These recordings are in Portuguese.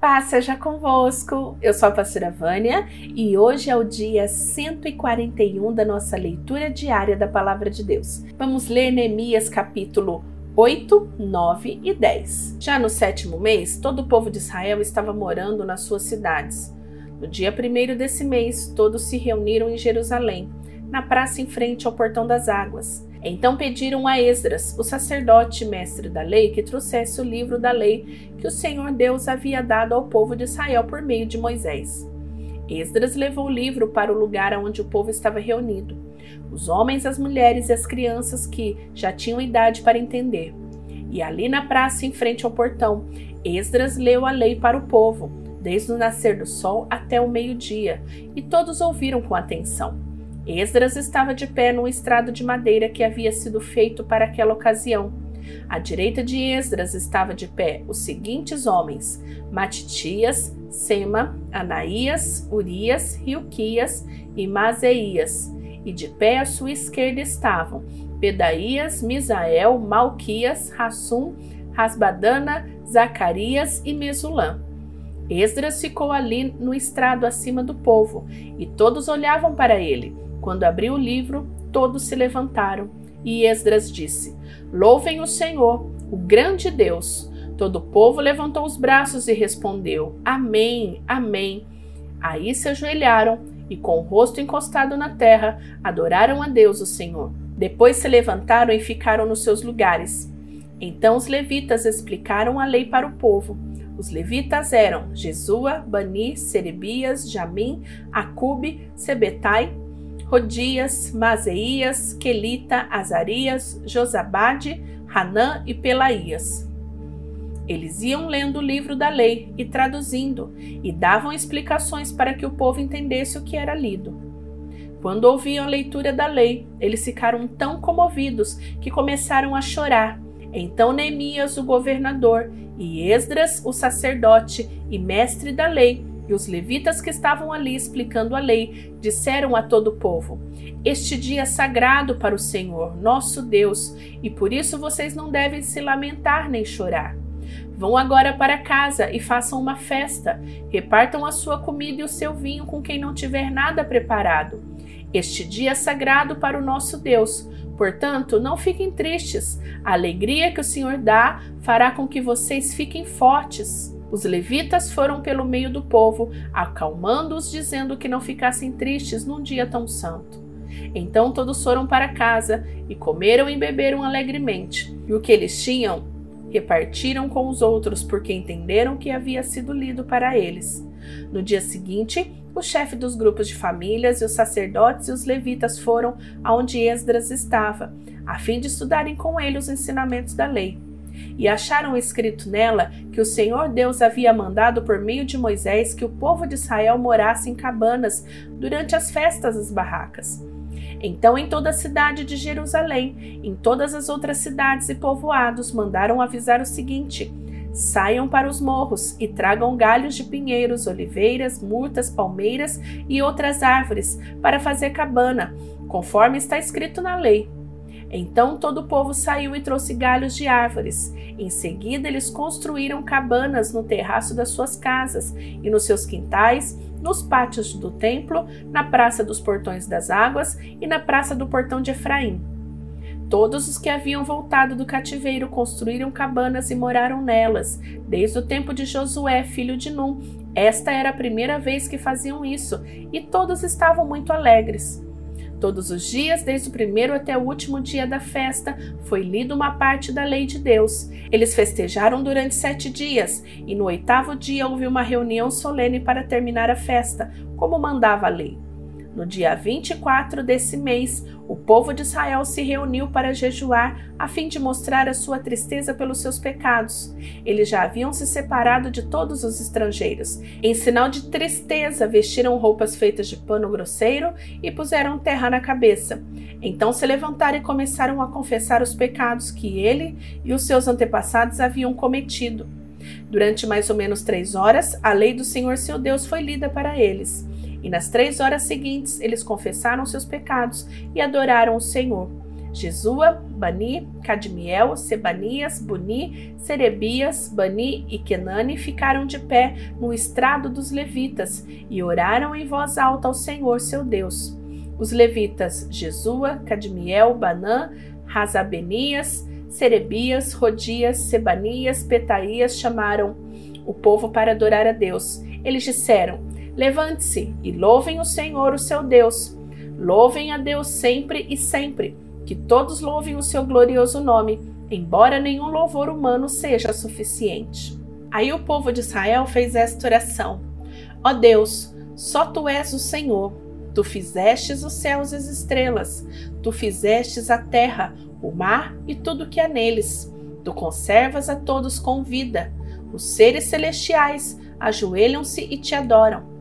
Paz seja convosco. Eu sou a pastora Vânia e hoje é o dia 141 da nossa leitura diária da palavra de Deus. Vamos ler Neemias capítulo 8, 9 e 10. Já no sétimo mês, todo o povo de Israel estava morando nas suas cidades. No dia primeiro desse mês, todos se reuniram em Jerusalém, na praça em frente ao portão das águas. Então pediram a Esdras, o sacerdote mestre da lei, que trouxesse o livro da lei que o Senhor Deus havia dado ao povo de Israel por meio de Moisés. Esdras levou o livro para o lugar onde o povo estava reunido, os homens, as mulheres e as crianças que já tinham idade para entender. E ali na praça, em frente ao portão, Esdras leu a lei para o povo, desde o nascer do sol até o meio-dia, e todos ouviram com atenção. Esdras estava de pé num estrado de madeira que havia sido feito para aquela ocasião. À direita de Esdras estava de pé os seguintes homens: Matitias, Sema, Anaías, Urias, Rilquias e Mazeias. E de pé à sua esquerda estavam Pedaías, Misael, Malquias, Rassum, Rasbadana, Zacarias e Mesulã. Esdras ficou ali no estrado acima do povo, e todos olhavam para ele. Quando abriu o livro, todos se levantaram e Esdras disse: Louvem o Senhor, o grande Deus. Todo o povo levantou os braços e respondeu: Amém, Amém. Aí se ajoelharam e, com o rosto encostado na terra, adoraram a Deus, o Senhor. Depois se levantaram e ficaram nos seus lugares. Então os levitas explicaram a lei para o povo. Os levitas eram Jesua, Bani, Serebias, Jamim, Acube, Sebetai, Rodias, Mazeias, Quelita, Azarias, Josabade, Hanã e Pelaías. Eles iam lendo o livro da lei e traduzindo, e davam explicações para que o povo entendesse o que era lido. Quando ouviam a leitura da lei, eles ficaram tão comovidos que começaram a chorar. Então Neemias, o governador, e Esdras, o sacerdote e mestre da lei, e os levitas que estavam ali explicando a lei disseram a todo o povo: Este dia é sagrado para o Senhor, nosso Deus, e por isso vocês não devem se lamentar nem chorar. Vão agora para casa e façam uma festa. Repartam a sua comida e o seu vinho com quem não tiver nada preparado. Este dia é sagrado para o nosso Deus. Portanto, não fiquem tristes. A alegria que o Senhor dá fará com que vocês fiquem fortes. Os levitas foram pelo meio do povo, acalmando-os, dizendo que não ficassem tristes num dia tão santo. Então todos foram para casa e comeram e beberam alegremente. E o que eles tinham, repartiram com os outros, porque entenderam que havia sido lido para eles. No dia seguinte, o chefe dos grupos de famílias e os sacerdotes e os levitas foram aonde Esdras estava, a fim de estudarem com ele os ensinamentos da lei e acharam escrito nela que o Senhor Deus havia mandado por meio de Moisés que o povo de Israel morasse em cabanas durante as festas das barracas. Então, em toda a cidade de Jerusalém, em todas as outras cidades e povoados, mandaram avisar o seguinte: Saiam para os morros e tragam galhos de pinheiros, oliveiras, murtas, palmeiras e outras árvores para fazer cabana, conforme está escrito na lei. Então todo o povo saiu e trouxe galhos de árvores. Em seguida, eles construíram cabanas no terraço das suas casas e nos seus quintais, nos pátios do templo, na praça dos portões das águas e na praça do portão de Efraim. Todos os que haviam voltado do cativeiro construíram cabanas e moraram nelas, desde o tempo de Josué, filho de Num. Esta era a primeira vez que faziam isso, e todos estavam muito alegres. Todos os dias, desde o primeiro até o último dia da festa, foi lida uma parte da lei de Deus. Eles festejaram durante sete dias, e no oitavo dia houve uma reunião solene para terminar a festa, como mandava a lei. No dia 24 desse mês, o povo de Israel se reuniu para jejuar, a fim de mostrar a sua tristeza pelos seus pecados. Eles já haviam se separado de todos os estrangeiros. Em sinal de tristeza, vestiram roupas feitas de pano grosseiro e puseram terra na cabeça. Então se levantaram e começaram a confessar os pecados que ele e os seus antepassados haviam cometido. Durante mais ou menos três horas, a lei do Senhor seu Deus foi lida para eles. E nas três horas seguintes eles confessaram seus pecados e adoraram o Senhor. Jesua, Bani, Cadmiel, Sebanias, Buni, Serebias, Bani e Kenani ficaram de pé no estrado dos levitas e oraram em voz alta ao Senhor seu Deus. Os levitas Jesua, Cadmiel, Banã, Razabenias, Serebias, Rodias, Sebanias, Petaías chamaram o povo para adorar a Deus. Eles disseram: Levante-se e louvem o Senhor, o seu Deus. Louvem a Deus sempre e sempre. Que todos louvem o seu glorioso nome, embora nenhum louvor humano seja suficiente. Aí o povo de Israel fez esta oração: Ó Deus, só tu és o Senhor. Tu fizestes os céus e as estrelas, tu fizestes a terra, o mar e tudo que há neles. Tu conservas a todos com vida. Os seres celestiais ajoelham-se e te adoram.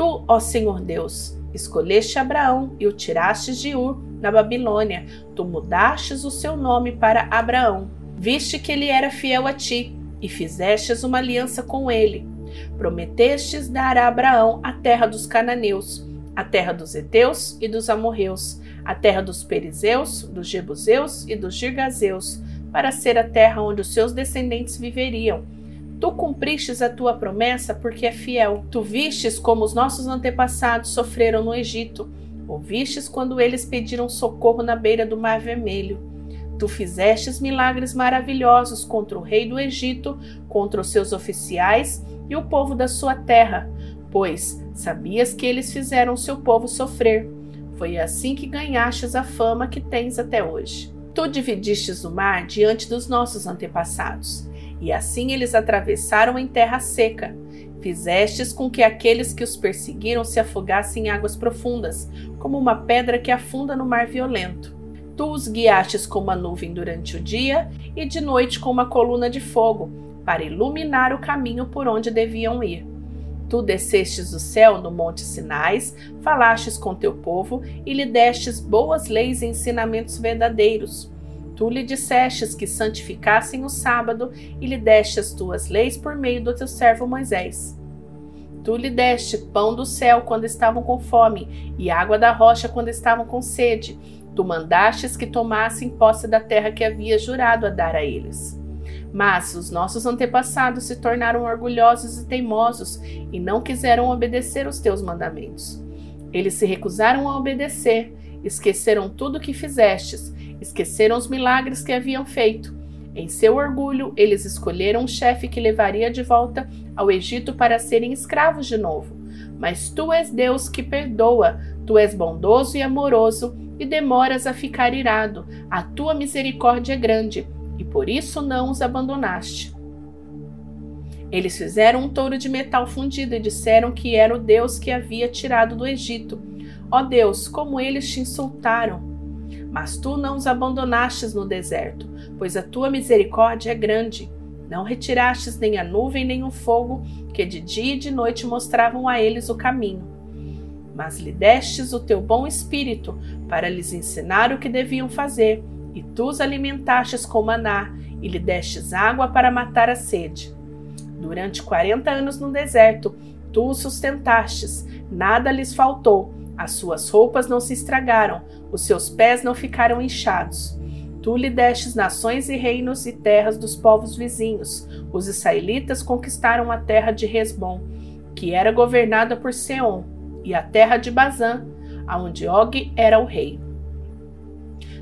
Tu, ó Senhor Deus, escolheste Abraão e o tirastes de Ur, na Babilônia. Tu mudastes o seu nome para Abraão. Viste que ele era fiel a ti e fizestes uma aliança com ele. Prometestes dar a Abraão a terra dos cananeus, a terra dos heteus e dos amorreus, a terra dos perizeus, dos jebuseus e dos girgazeus, para ser a terra onde os seus descendentes viveriam. Tu cumpristes a tua promessa porque é fiel. Tu vistes como os nossos antepassados sofreram no Egito. Ouvistes quando eles pediram socorro na beira do Mar Vermelho. Tu fizestes milagres maravilhosos contra o rei do Egito, contra os seus oficiais e o povo da sua terra, pois sabias que eles fizeram seu povo sofrer. Foi assim que ganhastes a fama que tens até hoje. Tu dividistes o mar diante dos nossos antepassados, e assim eles atravessaram em terra seca. Fizestes com que aqueles que os perseguiram se afogassem em águas profundas, como uma pedra que afunda no mar violento. Tu os guiastes com uma nuvem durante o dia e de noite com uma coluna de fogo, para iluminar o caminho por onde deviam ir. Tu descestes do céu no monte Sinais, falastes com teu povo e lhe destes boas leis e ensinamentos verdadeiros. Tu lhe dissestes que santificassem o sábado e lhe deste as tuas leis por meio do teu servo Moisés. Tu lhe deste pão do céu quando estavam com fome e água da rocha quando estavam com sede. Tu mandastes que tomassem posse da terra que havia jurado a dar a eles. Mas os nossos antepassados se tornaram orgulhosos e teimosos e não quiseram obedecer os teus mandamentos. Eles se recusaram a obedecer, esqueceram tudo o que fizestes, esqueceram os milagres que haviam feito. Em seu orgulho, eles escolheram um chefe que levaria de volta ao Egito para serem escravos de novo. Mas tu és Deus que perdoa, tu és bondoso e amoroso e demoras a ficar irado. A tua misericórdia é grande e por isso não os abandonaste. Eles fizeram um touro de metal fundido e disseram que era o Deus que havia tirado do Egito. Ó Deus, como eles te insultaram! Mas tu não os abandonastes no deserto, pois a tua misericórdia é grande. Não retirastes nem a nuvem nem o fogo, que de dia e de noite mostravam a eles o caminho. Mas lhe destes o teu bom espírito para lhes ensinar o que deviam fazer e tu os alimentastes com maná, e lhe destes água para matar a sede. Durante quarenta anos no deserto, tu os sustentastes, nada lhes faltou, as suas roupas não se estragaram, os seus pés não ficaram inchados. Tu lhe destes nações e reinos e terras dos povos vizinhos. Os israelitas conquistaram a terra de Resbom, que era governada por Seom, e a terra de Bazã, aonde Og era o rei.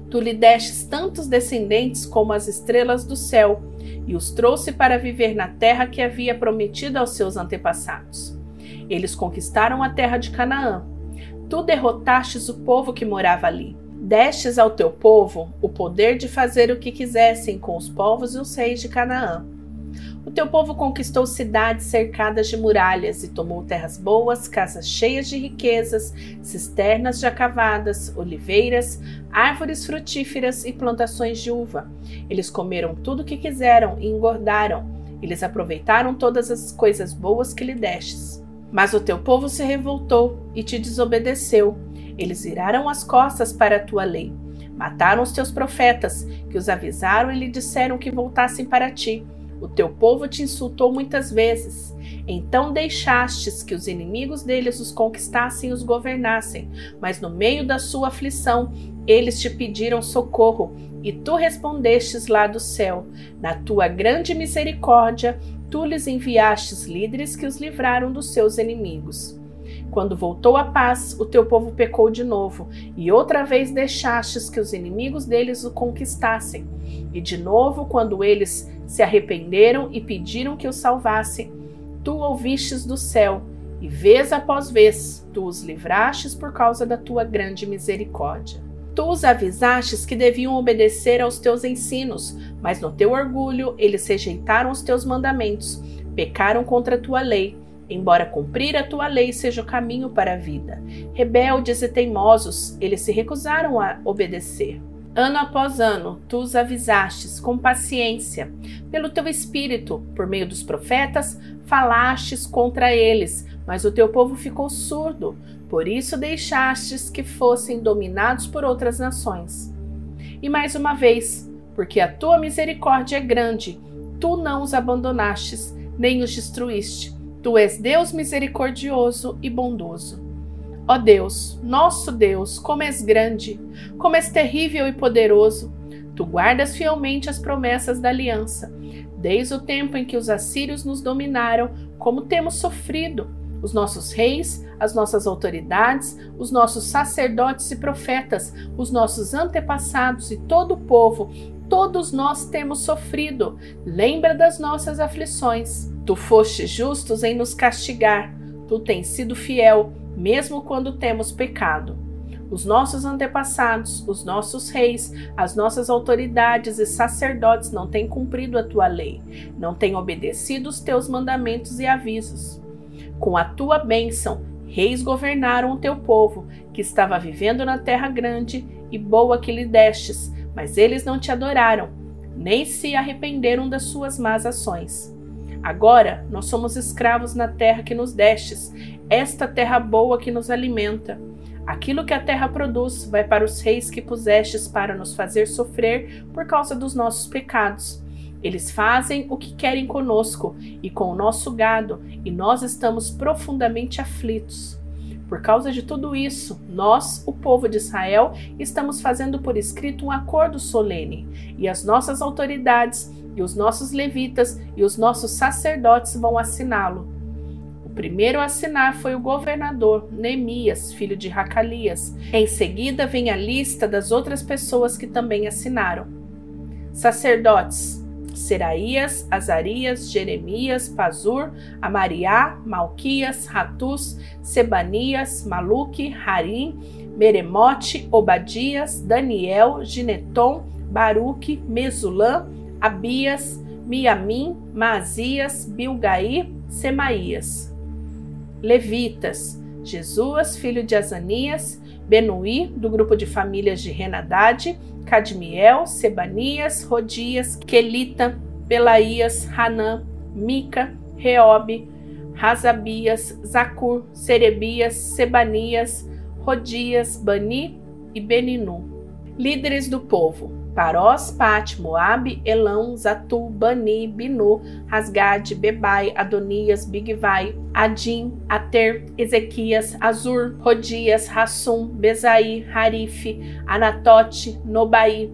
Tu lhe destes tantos descendentes como as estrelas do céu, e os trouxe para viver na terra que havia prometido aos seus antepassados. Eles conquistaram a terra de Canaã. Tu derrotastes o povo que morava ali. Destes ao teu povo o poder de fazer o que quisessem com os povos e os reis de Canaã o teu povo conquistou cidades cercadas de muralhas e tomou terras boas, casas cheias de riquezas, cisternas já cavadas, oliveiras, árvores frutíferas e plantações de uva. Eles comeram tudo o que quiseram e engordaram. Eles aproveitaram todas as coisas boas que lhe destes. Mas o teu povo se revoltou e te desobedeceu. Eles viraram as costas para a tua lei. Mataram os teus profetas, que os avisaram e lhe disseram que voltassem para ti. O teu povo te insultou muitas vezes. Então deixastes que os inimigos deles os conquistassem e os governassem, mas no meio da sua aflição eles te pediram socorro E tu respondestes lá do céu, na tua grande misericórdia, tu lhes enviastes líderes que os livraram dos seus inimigos. Quando voltou a paz, o teu povo pecou de novo, e outra vez deixastes que os inimigos deles o conquistassem. E de novo, quando eles se arrependeram e pediram que o salvassem, tu ouvistes do céu, e vez após vez tu os livrastes por causa da tua grande misericórdia. Tu os avisastes que deviam obedecer aos teus ensinos, mas no teu orgulho eles rejeitaram os teus mandamentos, pecaram contra a tua lei, embora cumprir a tua lei seja o caminho para a vida. Rebeldes e teimosos, eles se recusaram a obedecer. Ano após ano, tu os avisastes com paciência, pelo teu espírito, por meio dos profetas, falastes contra eles, mas o teu povo ficou surdo, por isso deixastes que fossem dominados por outras nações. E mais uma vez, porque a tua misericórdia é grande, tu não os abandonastes, nem os destruíste. Tu és Deus misericordioso e bondoso. Ó Deus, nosso Deus, como és grande, como és terrível e poderoso. Tu guardas fielmente as promessas da aliança. Desde o tempo em que os assírios nos dominaram, como temos sofrido, os nossos reis, as nossas autoridades, os nossos sacerdotes e profetas, os nossos antepassados e todo o povo, todos nós temos sofrido. Lembra das nossas aflições. Tu foste justos em nos castigar. Tu tens sido fiel, mesmo quando temos pecado. Os nossos antepassados, os nossos reis, as nossas autoridades e sacerdotes não têm cumprido a tua lei, não têm obedecido os teus mandamentos e avisos. Com a tua bênção, reis governaram o teu povo, que estava vivendo na terra grande e boa que lhe destes, mas eles não te adoraram, nem se arrependeram das suas más ações. Agora nós somos escravos na terra que nos destes, esta terra boa que nos alimenta. Aquilo que a terra produz vai para os reis que pusestes para nos fazer sofrer por causa dos nossos pecados. Eles fazem o que querem conosco e com o nosso gado, e nós estamos profundamente aflitos. Por causa de tudo isso, nós, o povo de Israel, estamos fazendo por escrito um acordo solene, e as nossas autoridades, e os nossos levitas e os nossos sacerdotes vão assiná-lo. O primeiro a assinar foi o governador Neemias, filho de Racalias. Em seguida vem a lista das outras pessoas que também assinaram. Sacerdotes: Seraías, Azarias, Jeremias, Pazur, Amariá, Malquias, Ratus, Sebanias, Maluque, Harim, Meremote, Obadias, Daniel, Gineton, Baruque, Mesulã, Abias, Miamim, Maazias, Bilgaí, Semaías. Levitas, Jesus, filho de Azanias, Benuí, do grupo de famílias de Renadade, Cadmiel, Sebanias, Rodias, Quelita, Pelaías, Hanã, Mica, Reobe, Razabias, Zacur, Serebias, Sebanias, Rodias, Bani e Beninu. Líderes do povo: Parós, Pat, Moabe, Elão, Zatu, Bani, Binu, Rasgade, Bebai, Adonias, Bigvai, Adim, Ater, Ezequias, Azur, Rodias, Rassum, Bezai, Harife, Anatote, Nobai,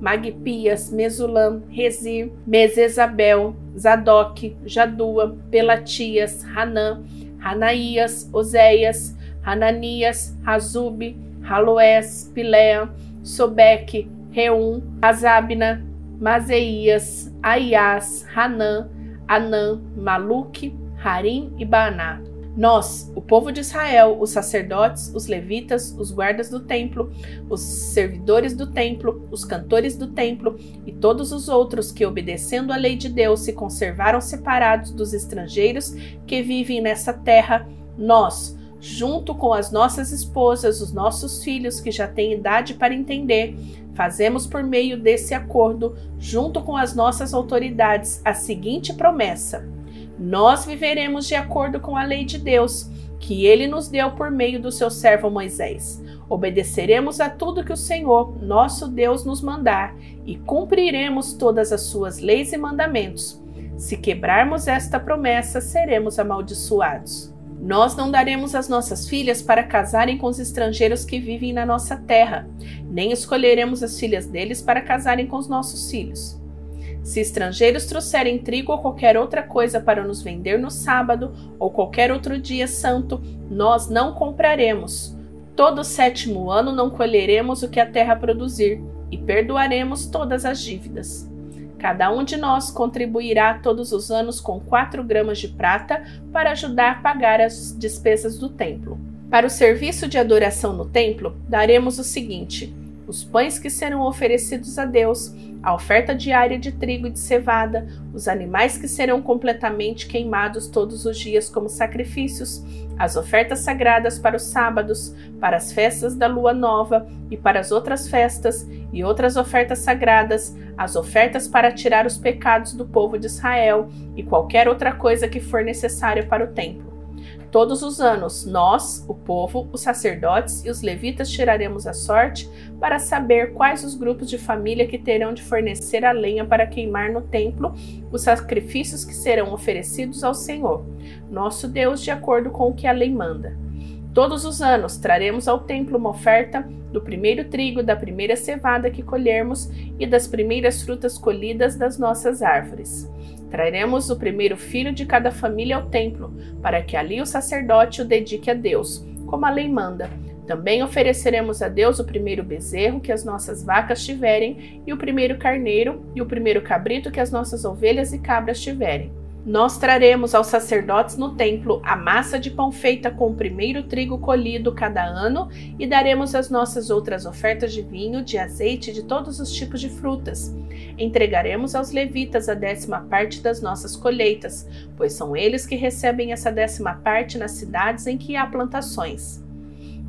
Magpias, Mesulam, Rezir, Mesesabel, Zadok, Jadua, Pelatias, Hanã, Hanaías, Oséias, Hananias, Razube, Haloés, Pilea, Sobeque, Reum, Azabna, Mazeias, Aias, Hanã, Anã, Maluque, Harim e Baaná. Nós, o povo de Israel, os sacerdotes, os levitas, os guardas do templo, os servidores do templo, os cantores do templo e todos os outros que, obedecendo à lei de Deus, se conservaram separados dos estrangeiros que vivem nessa terra, nós, junto com as nossas esposas, os nossos filhos que já têm idade para entender, fazemos por meio desse acordo, junto com as nossas autoridades, a seguinte promessa nós viveremos de acordo com a lei de Deus, que ele nos deu por meio do seu servo Moisés. Obedeceremos a tudo que o Senhor, nosso Deus, nos mandar e cumpriremos todas as suas leis e mandamentos. Se quebrarmos esta promessa, seremos amaldiçoados. Nós não daremos as nossas filhas para casarem com os estrangeiros que vivem na nossa terra, nem escolheremos as filhas deles para casarem com os nossos filhos. Se estrangeiros trouxerem trigo ou qualquer outra coisa para nos vender no sábado ou qualquer outro dia santo, nós não compraremos. Todo sétimo ano não colheremos o que a terra produzir e perdoaremos todas as dívidas. Cada um de nós contribuirá todos os anos com 4 gramas de prata para ajudar a pagar as despesas do templo. Para o serviço de adoração no templo, daremos o seguinte: os pães que serão oferecidos a Deus, a oferta diária de trigo e de cevada, os animais que serão completamente queimados todos os dias como sacrifícios, as ofertas sagradas para os sábados, para as festas da lua nova e para as outras festas, e outras ofertas sagradas, as ofertas para tirar os pecados do povo de Israel e qualquer outra coisa que for necessária para o templo. Todos os anos, nós, o povo, os sacerdotes e os levitas tiraremos a sorte para saber quais os grupos de família que terão de fornecer a lenha para queimar no templo os sacrifícios que serão oferecidos ao Senhor, nosso Deus, de acordo com o que a lei manda. Todos os anos traremos ao templo uma oferta do primeiro trigo, da primeira cevada que colhermos e das primeiras frutas colhidas das nossas árvores. Traremos o primeiro filho de cada família ao templo, para que ali o sacerdote o dedique a Deus, como a lei manda. Também ofereceremos a Deus o primeiro bezerro que as nossas vacas tiverem, e o primeiro carneiro, e o primeiro cabrito que as nossas ovelhas e cabras tiverem. Nós traremos aos sacerdotes no templo a massa de pão feita com o primeiro trigo colhido cada ano e daremos as nossas outras ofertas de vinho, de azeite e de todos os tipos de frutas. Entregaremos aos levitas a décima parte das nossas colheitas, pois são eles que recebem essa décima parte nas cidades em que há plantações.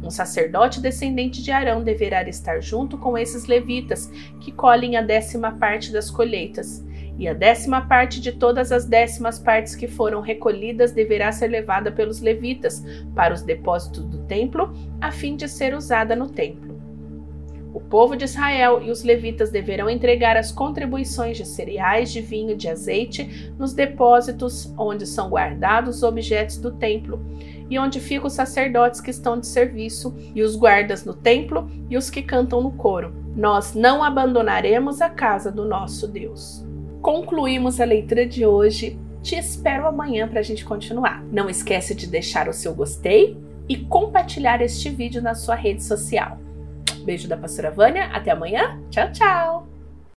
Um sacerdote descendente de Arão deverá estar junto com esses levitas que colhem a décima parte das colheitas e a décima parte de todas as décimas partes que foram recolhidas deverá ser levada pelos levitas para os depósitos do templo, a fim de ser usada no templo. O povo de Israel e os levitas deverão entregar as contribuições de cereais, de vinho, de azeite nos depósitos onde são guardados os objetos do templo e onde ficam os sacerdotes que estão de serviço, e os guardas no templo e os que cantam no coro. Nós não abandonaremos a casa do nosso Deus concluímos a leitura de hoje. Te espero amanhã para a gente continuar. Não esquece de deixar o seu gostei e compartilhar este vídeo na sua rede social. Beijo da pastora Vânia, até amanhã. Tchau, tchau!